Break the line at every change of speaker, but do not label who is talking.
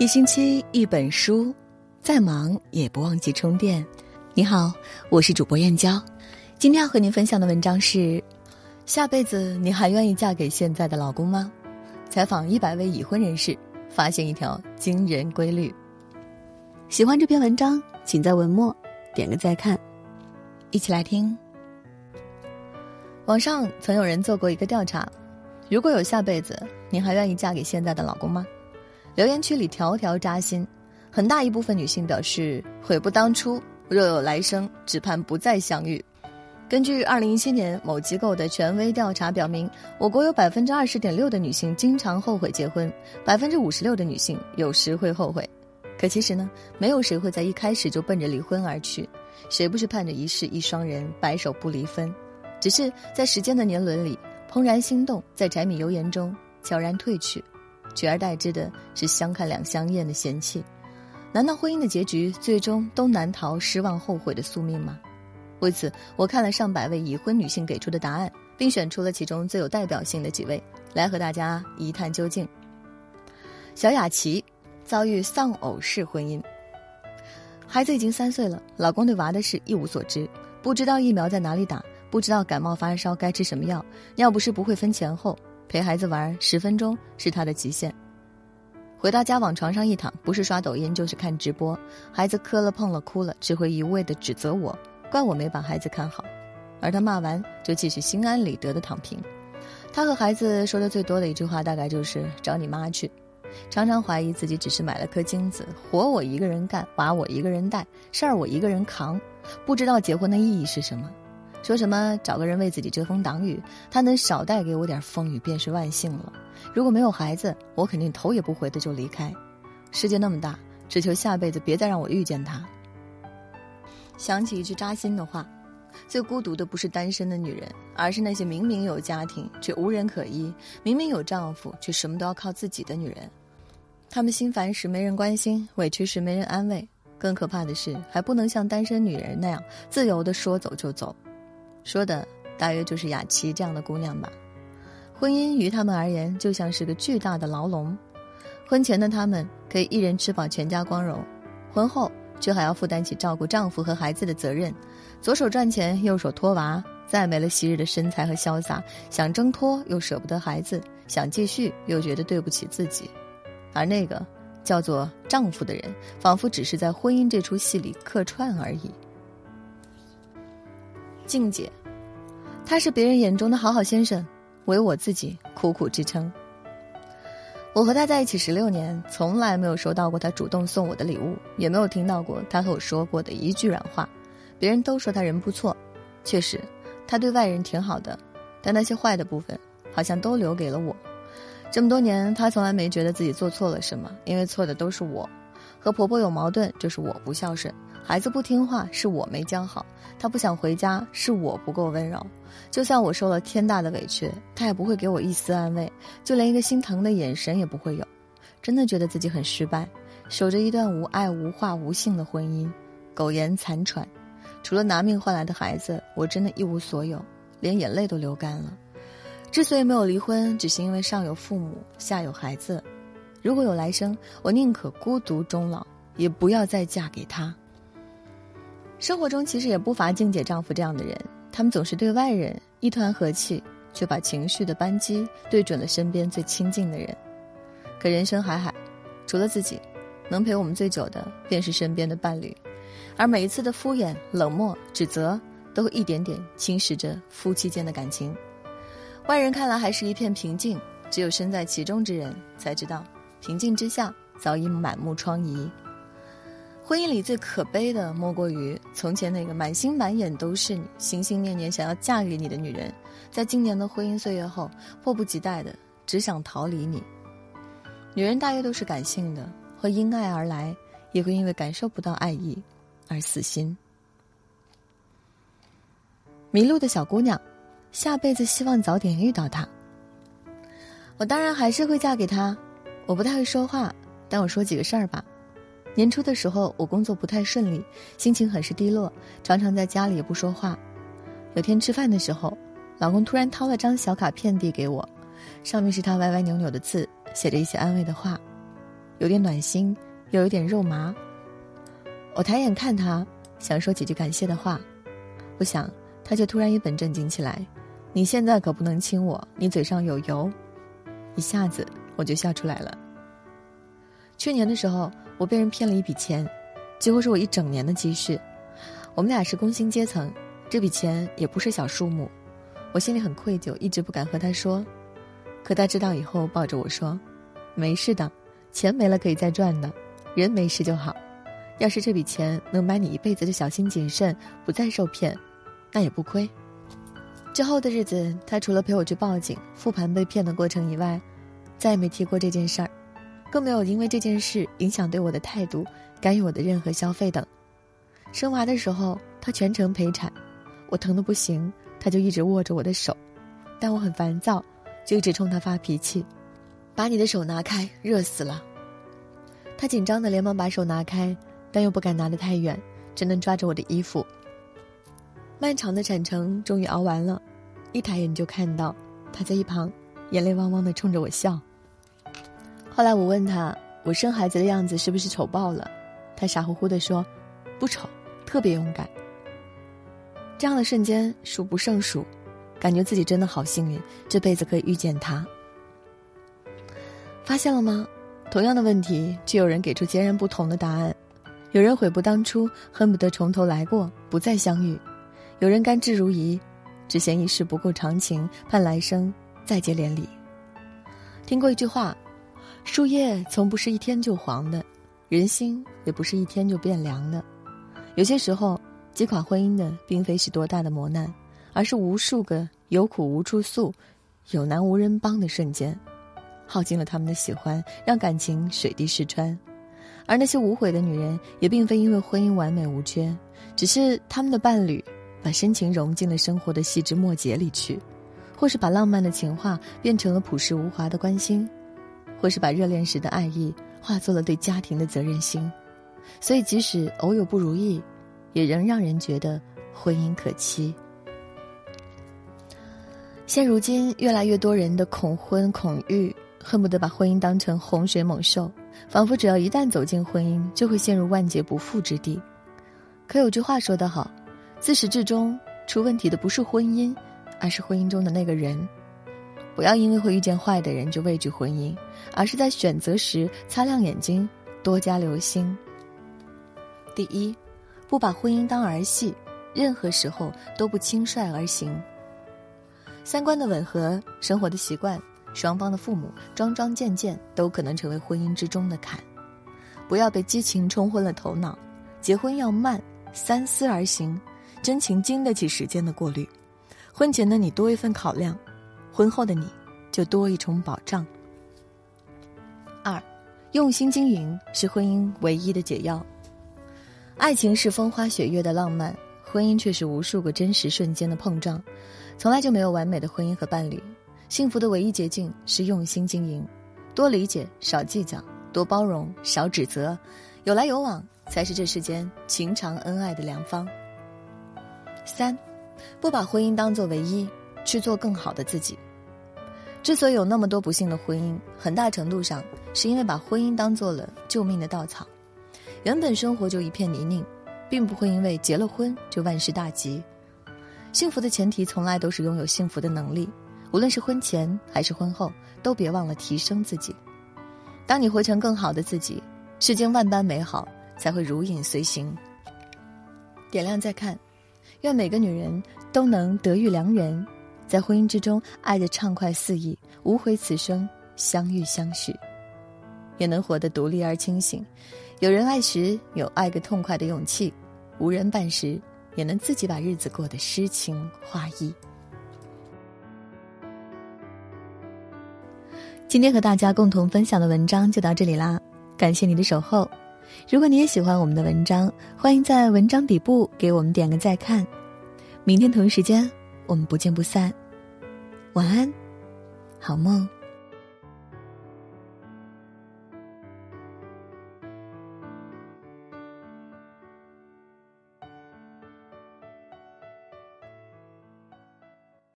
一星期一本书，再忙也不忘记充电。你好，我是主播燕娇，今天要和您分享的文章是：下辈子你还愿意嫁给现在的老公吗？采访一百位已婚人士，发现一条惊人规律。喜欢这篇文章，请在文末点个再看。一起来听。网上曾有人做过一个调查：如果有下辈子，你还愿意嫁给现在的老公吗？留言区里条条扎心，很大一部分女性表示悔不当初，若有来生，只盼不再相遇。根据二零一七年某机构的权威调查表明，我国有百分之二十点六的女性经常后悔结婚，百分之五十六的女性有时会后悔。可其实呢，没有谁会在一开始就奔着离婚而去，谁不是盼着一世一双人，白首不离分？只是在时间的年轮里，怦然心动在柴米油盐中悄然褪去。取而代之的是相看两相厌的嫌弃，难道婚姻的结局最终都难逃失望后悔的宿命吗？为此，我看了上百位已婚女性给出的答案，并选出了其中最有代表性的几位，来和大家一探究竟。小雅琪遭遇丧偶式婚姻，孩子已经三岁了，老公对娃的事一无所知，不知道疫苗在哪里打，不知道感冒发烧该吃什么药，尿不湿不会分前后。陪孩子玩十分钟是他的极限。回到家往床上一躺，不是刷抖音就是看直播。孩子磕了碰了哭了，只会一味的指责我，怪我没把孩子看好。而他骂完就继续心安理得的躺平。他和孩子说的最多的一句话大概就是“找你妈去”，常常怀疑自己只是买了颗精子，活我一个人干，娃我一个人带，事儿我一个人扛，不知道结婚的意义是什么。说什么找个人为自己遮风挡雨，他能少带给我点风雨便是万幸了。如果没有孩子，我肯定头也不回的就离开。世界那么大，只求下辈子别再让我遇见他。想起一句扎心的话：最孤独的不是单身的女人，而是那些明明有家庭却无人可依，明明有丈夫却什么都要靠自己的女人。她们心烦时没人关心，委屈时没人安慰，更可怕的是还不能像单身女人那样自由的说走就走。说的大约就是雅琪这样的姑娘吧。婚姻于他们而言就像是个巨大的牢笼，婚前的他们可以一人吃饱全家光荣，婚后却还要负担起照顾丈夫和孩子的责任，左手赚钱，右手托娃，再没了昔日的身材和潇洒，想挣脱又舍不得孩子，想继续又觉得对不起自己，而那个叫做丈夫的人，仿佛只是在婚姻这出戏里客串而已。静姐，他是别人眼中的好好先生，唯我自己苦苦支撑。我和他在一起十六年，从来没有收到过他主动送我的礼物，也没有听到过他和我说过的一句软话。别人都说他人不错，确实，他对外人挺好的，但那些坏的部分，好像都留给了我。这么多年，他从来没觉得自己做错了什么，因为错的都是我。和婆婆有矛盾，就是我不孝顺；孩子不听话，是我没教好；他不想回家，是我不够温柔。就算我受了天大的委屈，他也不会给我一丝安慰，就连一个心疼的眼神也不会有。真的觉得自己很失败，守着一段无爱无话无性的婚姻，苟延残喘。除了拿命换来的孩子，我真的一无所有，连眼泪都流干了。之所以没有离婚，只是因为上有父母，下有孩子。如果有来生，我宁可孤独终老，也不要再嫁给他。生活中其实也不乏静姐丈夫这样的人，他们总是对外人一团和气，却把情绪的扳机对准了身边最亲近的人。可人生海海，除了自己，能陪我们最久的便是身边的伴侣，而每一次的敷衍、冷漠、指责，都会一点点侵蚀着夫妻间的感情。外人看来还是一片平静，只有身在其中之人才知道。平静之下，早已满目疮痍。婚姻里最可悲的，莫过于从前那个满心满眼都是你、心心念念想要嫁给你的女人，在今年的婚姻岁月后，迫不及待的只想逃离你。女人大约都是感性的，会因爱而来，也会因为感受不到爱意而死心。迷路的小姑娘，下辈子希望早点遇到他。我当然还是会嫁给他。我不太会说话，但我说几个事儿吧。年初的时候，我工作不太顺利，心情很是低落，常常在家里也不说话。有天吃饭的时候，老公突然掏了张小卡片递给我，上面是他歪歪扭扭的字，写着一些安慰的话。有点暖心，又有点肉麻。我抬眼看他，想说几句感谢的话，不想他却突然一本正经起来：“你现在可不能亲我，你嘴上有油。”一下子我就笑出来了。去年的时候，我被人骗了一笔钱，几乎是我一整年的积蓄。我们俩是工薪阶层，这笔钱也不是小数目，我心里很愧疚，一直不敢和他说。可他知道以后，抱着我说：“没事的，钱没了可以再赚的，人没事就好。要是这笔钱能买你一辈子的小心谨慎，不再受骗，那也不亏。”之后的日子，他除了陪我去报警、复盘被骗的过程以外，再也没提过这件事儿。更没有因为这件事影响对我的态度，干预我的任何消费等。生娃的时候，他全程陪产，我疼得不行，他就一直握着我的手，但我很烦躁，就一直冲他发脾气：“把你的手拿开，热死了。”他紧张的连忙把手拿开，但又不敢拿得太远，只能抓着我的衣服。漫长的产程终于熬完了，一抬眼就看到他在一旁，眼泪汪汪的冲着我笑。后来我问他，我生孩子的样子是不是丑爆了？他傻乎乎的说，不丑，特别勇敢。这样的瞬间数不胜数，感觉自己真的好幸运，这辈子可以遇见他。发现了吗？同样的问题，却有人给出截然不同的答案。有人悔不当初，恨不得从头来过，不再相遇；有人甘之如饴，只嫌一世不够长情，盼来生再结连理。听过一句话。树叶从不是一天就黄的，人心也不是一天就变凉的。有些时候，击垮婚姻的并非是多大的磨难，而是无数个有苦无处诉、有难无人帮的瞬间，耗尽了他们的喜欢，让感情水滴石穿。而那些无悔的女人，也并非因为婚姻完美无缺，只是他们的伴侣把深情融进了生活的细枝末节里去，或是把浪漫的情话变成了朴实无华的关心。或是把热恋时的爱意化作了对家庭的责任心，所以即使偶有不如意，也仍让人觉得婚姻可期。现如今，越来越多人的恐婚恐育，恨不得把婚姻当成洪水猛兽，仿佛只要一旦走进婚姻，就会陷入万劫不复之地。可有句话说得好，自始至终出问题的不是婚姻，而是婚姻中的那个人。不要因为会遇见坏的人就畏惧婚姻，而是在选择时擦亮眼睛，多加留心。第一，不把婚姻当儿戏，任何时候都不轻率而行。三观的吻合、生活的习惯、双方的父母桩桩件件都可能成为婚姻之中的坎。不要被激情冲昏了头脑，结婚要慢，三思而行，真情经得起时间的过滤。婚前的你多一份考量。婚后的你，就多一重保障。二，用心经营是婚姻唯一的解药。爱情是风花雪月的浪漫，婚姻却是无数个真实瞬间的碰撞。从来就没有完美的婚姻和伴侣，幸福的唯一捷径是用心经营，多理解，少计较，多包容，少指责，有来有往才是这世间情长恩爱的良方。三，不把婚姻当作唯一。去做更好的自己。之所以有那么多不幸的婚姻，很大程度上是因为把婚姻当做了救命的稻草。原本生活就一片泥泞，并不会因为结了婚就万事大吉。幸福的前提从来都是拥有幸福的能力，无论是婚前还是婚后，都别忘了提升自己。当你活成更好的自己，世间万般美好才会如影随形。点亮再看，愿每个女人都能得遇良人。在婚姻之中，爱的畅快肆意，无悔此生相遇相许，也能活得独立而清醒。有人爱时，有爱个痛快的勇气；无人伴时，也能自己把日子过得诗情画意。今天和大家共同分享的文章就到这里啦，感谢你的守候。如果你也喜欢我们的文章，欢迎在文章底部给我们点个再看。明天同一时间。我们不见不散，晚安，好梦。